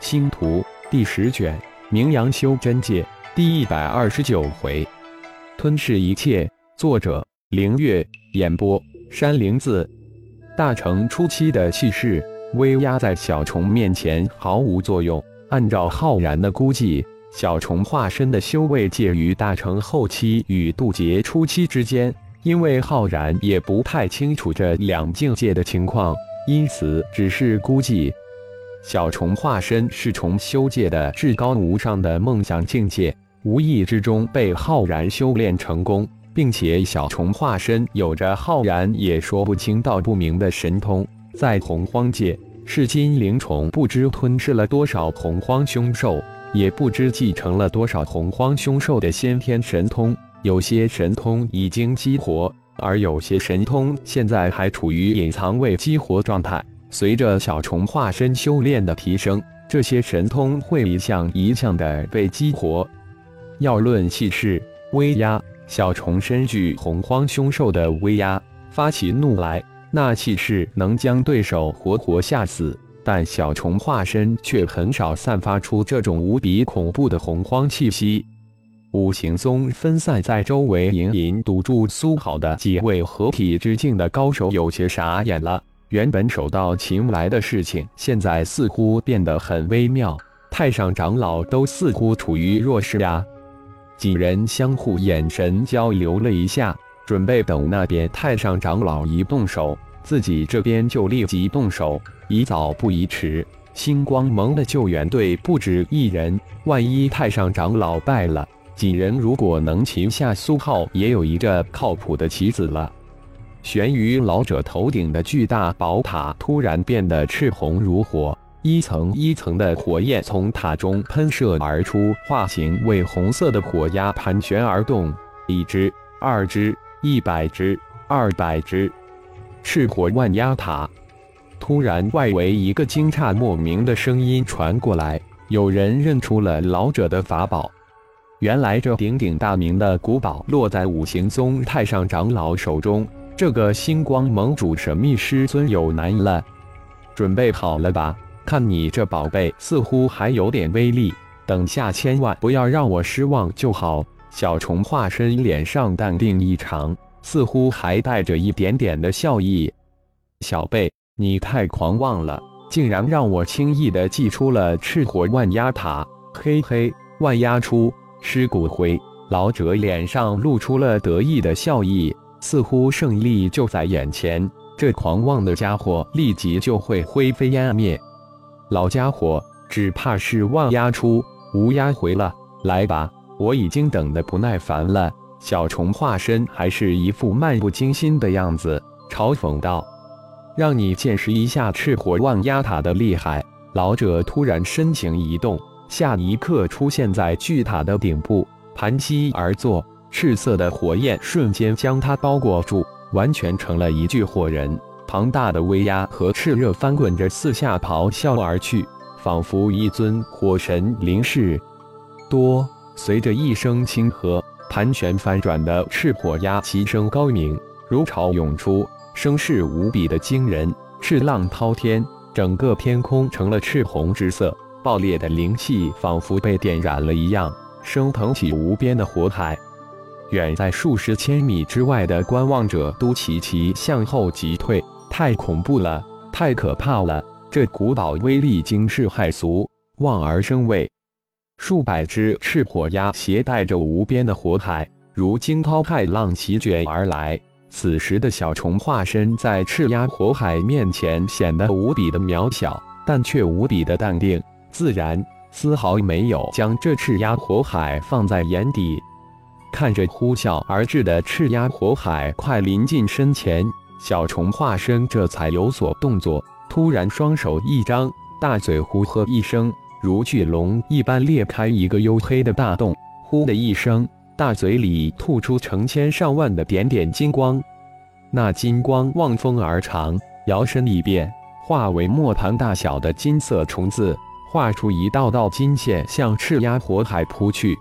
星图第十卷，名扬修真界第一百二十九回，吞噬一切。作者：凌月。演播：山灵子。大成初期的气势威压在小虫面前毫无作用。按照浩然的估计，小虫化身的修为介于大成后期与渡劫初期之间。因为浩然也不太清楚这两境界的情况，因此只是估计。小虫化身是虫修界的至高无上的梦想境界，无意之中被浩然修炼成功，并且小虫化身有着浩然也说不清道不明的神通。在洪荒界，噬金灵虫不知吞噬了多少洪荒凶兽，也不知继承了多少洪荒凶兽的先天神通。有些神通已经激活，而有些神通现在还处于隐藏未激活状态。随着小虫化身修炼的提升，这些神通会一项一项的被激活。要论气势威压，小虫身具洪荒凶兽的威压，发起怒来，那气势能将对手活活吓死。但小虫化身却很少散发出这种无比恐怖的洪荒气息。五行宗分散在周围隐隐堵住苏好的几位合体之境的高手有些傻眼了。原本手到擒来的事情，现在似乎变得很微妙。太上长老都似乎处于弱势呀。几人相互眼神交流了一下，准备等那边太上长老一动手，自己这边就立即动手，宜早不宜迟。星光盟的救援队不止一人，万一太上长老败了，几人如果能擒下苏浩，也有一个靠谱的棋子了。悬于老者头顶的巨大宝塔突然变得赤红如火，一层一层的火焰从塔中喷射而出，化形为红色的火鸦盘旋而动。一只，二只，一百只，二百只，赤火万鸦塔。突然，外围一个惊诧莫名的声音传过来，有人认出了老者的法宝。原来，这鼎鼎大名的古堡落在五行宗太上长老手中。这个星光盟主神秘师尊有难了，准备好了吧？看你这宝贝，似乎还有点威力。等下千万不要让我失望就好。小虫化身脸上淡定异常，似乎还带着一点点的笑意。小贝，你太狂妄了，竟然让我轻易的祭出了赤火万压塔！嘿嘿，万压出尸骨灰。老者脸上露出了得意的笑意。似乎胜利就在眼前，这狂妄的家伙立即就会灰飞烟灭。老家伙，只怕是万压出无压回了。来吧，我已经等得不耐烦了。小虫化身还是一副漫不经心的样子，嘲讽道：“让你见识一下赤火万压塔的厉害。”老者突然身形一动，下一刻出现在巨塔的顶部，盘膝而坐。赤色的火焰瞬间将他包裹住，完全成了一具火人。庞大的威压和炽热翻滚着四下咆哮而去，仿佛一尊火神临世。多随着一声轻喝，盘旋翻转的赤火鸦齐声高鸣，如潮涌出，声势无比的惊人。赤浪滔天，整个天空成了赤红之色，爆裂的灵气仿佛被点燃了一样，升腾起无边的火海。远在数十千米之外的观望者都齐齐向后急退，太恐怖了，太可怕了！这古堡威力惊世骇俗，望而生畏。数百只赤火鸭携带着无边的火海，如惊涛骇浪席卷而来。此时的小虫化身在赤鸦火海面前显得无比的渺小，但却无比的淡定自然，丝毫没有将这赤鸦火海放在眼底。看着呼啸而至的赤鸦火海快临近身前，小虫化身这才有所动作。突然，双手一张，大嘴呼喝一声，如巨龙一般裂开一个黝黑的大洞。呼的一声，大嘴里吐出成千上万的点点金光。那金光望风而长，摇身一变，化为磨盘大小的金色虫子，画出一道道金线，向赤鸦火海扑去。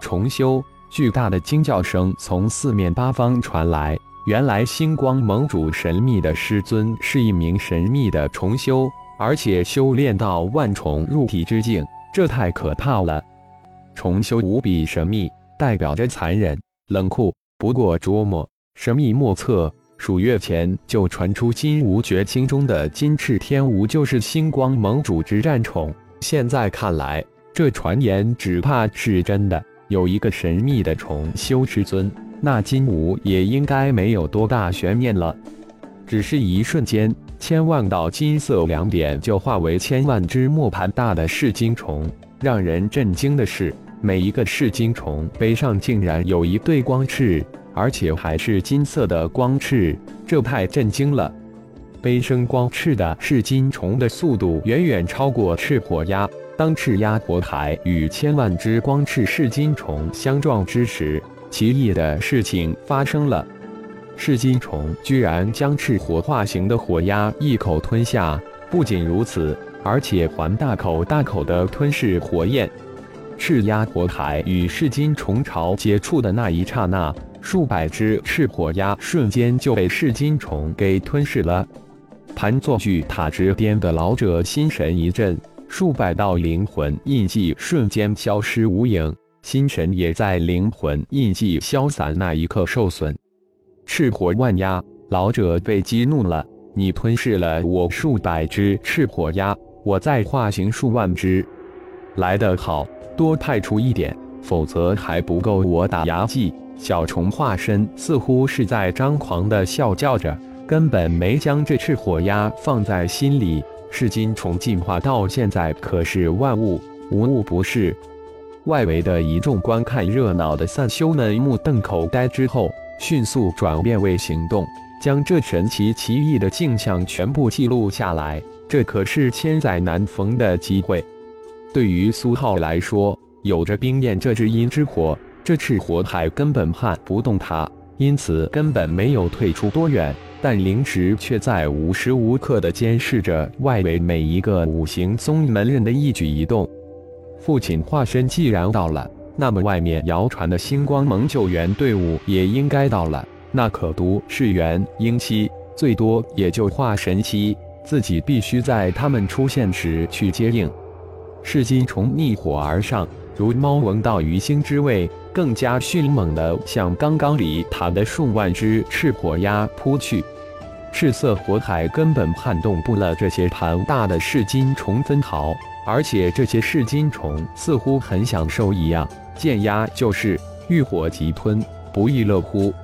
重修。巨大的惊叫声从四面八方传来。原来星光盟主神秘的师尊是一名神秘的重修，而且修炼到万虫入体之境，这太可怕了。重修无比神秘，代表着残忍、冷酷。不过琢磨，神秘莫测。数月前就传出金无绝心中的金翅天无就是星光盟主之战宠，现在看来，这传言只怕是真的。有一个神秘的重修师尊，那金无也应该没有多大悬念了。只是一瞬间，千万道金色两点就化为千万只磨盘大的噬金虫。让人震惊的是，每一个噬金虫背上竟然有一对光翅。而且还是金色的光翅，这太震惊了！背生光翅的噬金虫的速度远远超过赤火鸦。当赤鸭火海与千万只光翅噬金虫相撞之时，奇异的事情发生了：噬金虫居然将赤火化形的火鸦一口吞下。不仅如此，而且还大口大口地吞噬火焰。赤鸭火海与噬金虫巢接触的那一刹那。数百只赤火鸦瞬间就被噬金虫给吞噬了。盘坐巨塔之巅的老者心神一震，数百道灵魂印记瞬间消失无影，心神也在灵魂印记消散那一刻受损。赤火万鸦，老者被激怒了。你吞噬了我数百只赤火鸦，我再化形数万只。来得好，多派出一点，否则还不够我打牙祭。小虫化身似乎是在张狂地笑叫着，根本没将这赤火鸦放在心里。噬金虫进化到现在可是万物无物不是。外围的一众观看热闹的散修们目瞪口呆之后，迅速转变为行动，将这神奇奇异的镜像全部记录下来。这可是千载难逢的机会。对于苏浩来说，有着冰焰这只阴之火。这赤火海根本撼不动他，因此根本没有退出多远。但灵石却在无时无刻地监视着外围每一个五行宗门人的一举一动。父亲化身既然到了，那么外面谣传的星光盟救援队伍也应该到了。那可读是元婴期，最多也就化神期，自己必须在他们出现时去接应。噬金虫逆火而上，如猫闻到鱼腥之味。更加迅猛地向刚刚里塔的数万只赤火鸦扑去，赤色火海根本撼动不了这些庞大的噬金虫分毫，而且这些噬金虫似乎很享受一样，见鸦就是遇火即吞，不亦乐乎。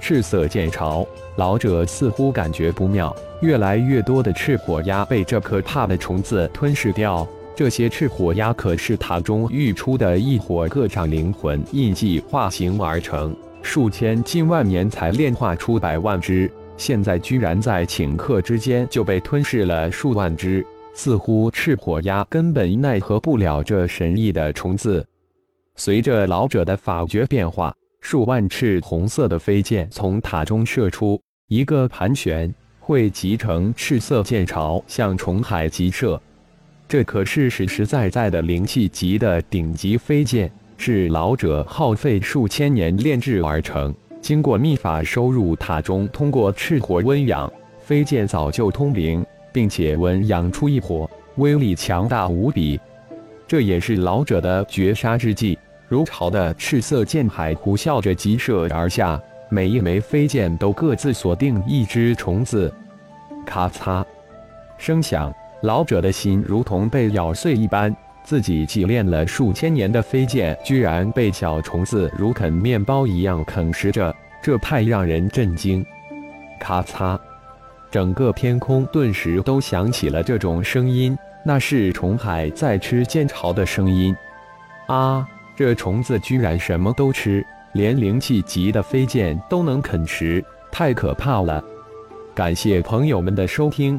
赤色剑潮，老者似乎感觉不妙，越来越多的赤火鸦被这可怕的虫子吞噬掉。这些赤火鸦可是塔中育出的异火各障灵魂印记化形而成，数千近万年才炼化出百万只，现在居然在顷刻之间就被吞噬了数万只，似乎赤火鸦根本奈何不了这神异的虫子。随着老者的法诀变化，数万赤红色的飞剑从塔中射出，一个盘旋，汇集成赤色剑潮，向虫海急射。这可是实实在在的灵气级的顶级飞剑，是老者耗费数千年炼制而成。经过秘法收入塔中，通过赤火温养，飞剑早就通灵，并且温养出一火，威力强大无比。这也是老者的绝杀之计。如潮的赤色剑海呼啸着急射而下，每一枚飞剑都各自锁定一只虫子。咔嚓，声响。老者的心如同被咬碎一般，自己祭炼了数千年的飞剑，居然被小虫子如啃面包一样啃食着，这太让人震惊！咔嚓，整个天空顿时都响起了这种声音，那是虫海在吃剑巢的声音。啊，这虫子居然什么都吃，连灵气级的飞剑都能啃食，太可怕了！感谢朋友们的收听。